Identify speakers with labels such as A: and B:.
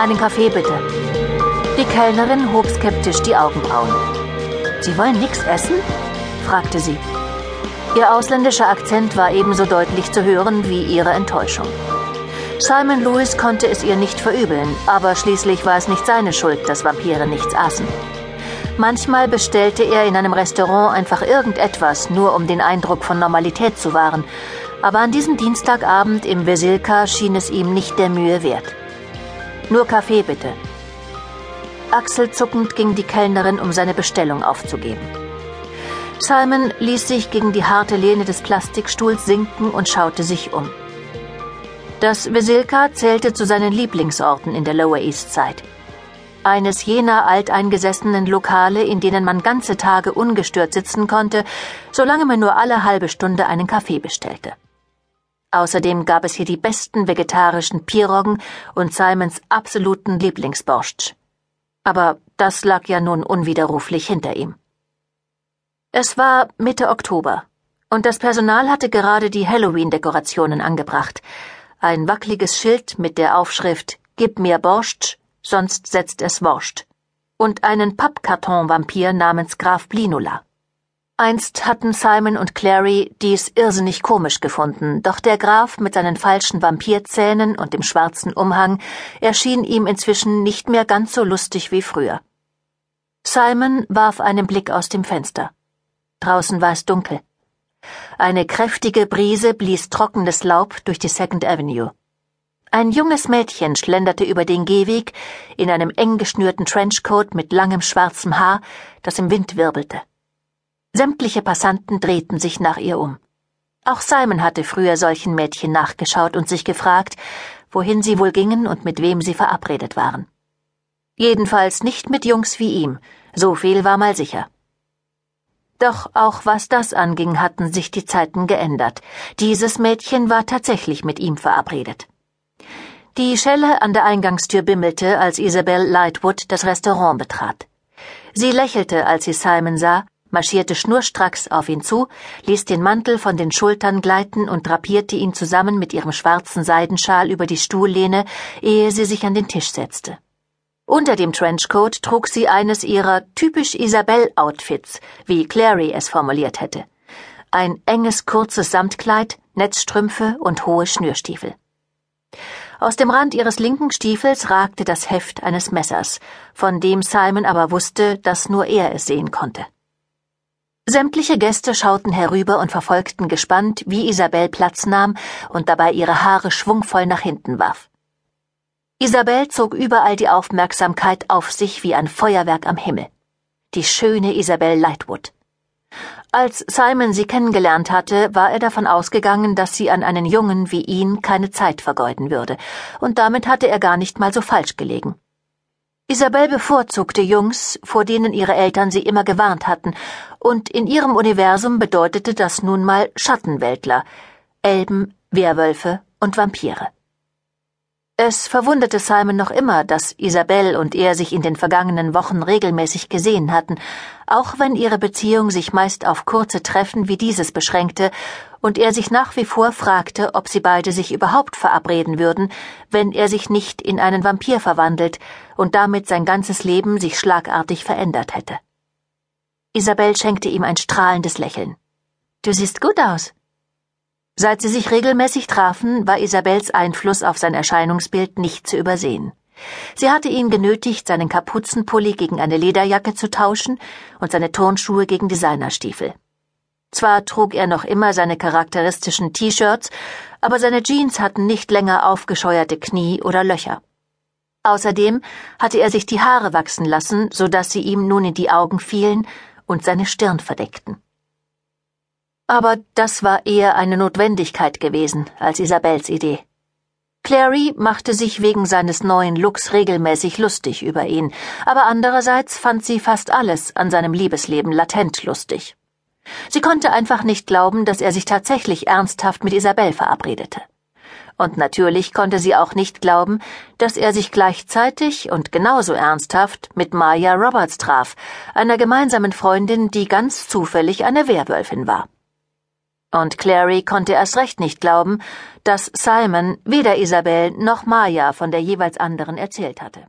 A: Einen Kaffee bitte. Die Kellnerin hob skeptisch die Augenbrauen. Sie wollen nichts essen? fragte sie. Ihr ausländischer Akzent war ebenso deutlich zu hören wie ihre Enttäuschung. Simon Lewis konnte es ihr nicht verübeln, aber schließlich war es nicht seine Schuld, dass Vampire nichts aßen. Manchmal bestellte er in einem Restaurant einfach irgendetwas, nur um den Eindruck von Normalität zu wahren, aber an diesem Dienstagabend im Vesilka schien es ihm nicht der Mühe wert. Nur Kaffee bitte. Achselzuckend ging die Kellnerin, um seine Bestellung aufzugeben. Simon ließ sich gegen die harte Lehne des Plastikstuhls sinken und schaute sich um. Das Vesilka zählte zu seinen Lieblingsorten in der Lower East Side. Eines jener alteingesessenen Lokale, in denen man ganze Tage ungestört sitzen konnte, solange man nur alle halbe Stunde einen Kaffee bestellte. Außerdem gab es hier die besten vegetarischen Piroggen und Simons absoluten Lieblingsborscht. Aber das lag ja nun unwiderruflich hinter ihm. Es war Mitte Oktober, und das Personal hatte gerade die Halloween-Dekorationen angebracht. Ein wackeliges Schild mit der Aufschrift Gib mir Borscht, sonst setzt es Worscht. Und einen Pappkarton-Vampir namens Graf Blinula. Einst hatten Simon und Clary dies irrsinnig komisch gefunden, doch der Graf mit seinen falschen Vampirzähnen und dem schwarzen Umhang erschien ihm inzwischen nicht mehr ganz so lustig wie früher. Simon warf einen Blick aus dem Fenster. Draußen war es dunkel. Eine kräftige Brise blies trockenes Laub durch die Second Avenue. Ein junges Mädchen schlenderte über den Gehweg in einem eng geschnürten Trenchcoat mit langem schwarzem Haar, das im Wind wirbelte. Sämtliche Passanten drehten sich nach ihr um. Auch Simon hatte früher solchen Mädchen nachgeschaut und sich gefragt, wohin sie wohl gingen und mit wem sie verabredet waren. Jedenfalls nicht mit Jungs wie ihm, so viel war mal sicher. Doch auch was das anging, hatten sich die Zeiten geändert. Dieses Mädchen war tatsächlich mit ihm verabredet. Die Schelle an der Eingangstür bimmelte, als Isabel Lightwood das Restaurant betrat. Sie lächelte, als sie Simon sah, marschierte schnurstracks auf ihn zu, ließ den Mantel von den Schultern gleiten und drapierte ihn zusammen mit ihrem schwarzen Seidenschal über die Stuhllehne, ehe sie sich an den Tisch setzte. Unter dem Trenchcoat trug sie eines ihrer typisch Isabel-Outfits, wie Clary es formuliert hätte. Ein enges, kurzes Samtkleid, Netzstrümpfe und hohe Schnürstiefel. Aus dem Rand ihres linken Stiefels ragte das Heft eines Messers, von dem Simon aber wusste, dass nur er es sehen konnte. Sämtliche Gäste schauten herüber und verfolgten gespannt, wie Isabel Platz nahm und dabei ihre Haare schwungvoll nach hinten warf. Isabel zog überall die Aufmerksamkeit auf sich wie ein Feuerwerk am Himmel. Die schöne Isabel Lightwood. Als Simon sie kennengelernt hatte, war er davon ausgegangen, dass sie an einen Jungen wie ihn keine Zeit vergeuden würde, und damit hatte er gar nicht mal so falsch gelegen. Isabel bevorzugte Jungs, vor denen ihre Eltern sie immer gewarnt hatten, und in ihrem Universum bedeutete das nun mal Schattenweltler, Elben, Werwölfe und Vampire. Es verwunderte Simon noch immer, dass Isabel und er sich in den vergangenen Wochen regelmäßig gesehen hatten, auch wenn ihre Beziehung sich meist auf kurze Treffen wie dieses beschränkte und er sich nach wie vor fragte, ob sie beide sich überhaupt verabreden würden, wenn er sich nicht in einen Vampir verwandelt und damit sein ganzes Leben sich schlagartig verändert hätte. Isabel schenkte ihm ein strahlendes Lächeln. Du siehst gut aus. Seit sie sich regelmäßig trafen, war Isabels Einfluss auf sein Erscheinungsbild nicht zu übersehen. Sie hatte ihn genötigt, seinen Kapuzenpulli gegen eine Lederjacke zu tauschen und seine Turnschuhe gegen Designerstiefel. Zwar trug er noch immer seine charakteristischen T-Shirts, aber seine Jeans hatten nicht länger aufgescheuerte Knie oder Löcher. Außerdem hatte er sich die Haare wachsen lassen, so dass sie ihm nun in die Augen fielen und seine Stirn verdeckten. Aber das war eher eine Notwendigkeit gewesen als Isabels Idee. Clary machte sich wegen seines neuen Looks regelmäßig lustig über ihn, aber andererseits fand sie fast alles an seinem Liebesleben latent lustig. Sie konnte einfach nicht glauben, dass er sich tatsächlich ernsthaft mit Isabel verabredete. Und natürlich konnte sie auch nicht glauben, dass er sich gleichzeitig und genauso ernsthaft mit Maya Roberts traf, einer gemeinsamen Freundin, die ganz zufällig eine Werwölfin war. Und Clary konnte erst recht nicht glauben, dass Simon weder Isabel noch Maya von der jeweils anderen erzählt hatte.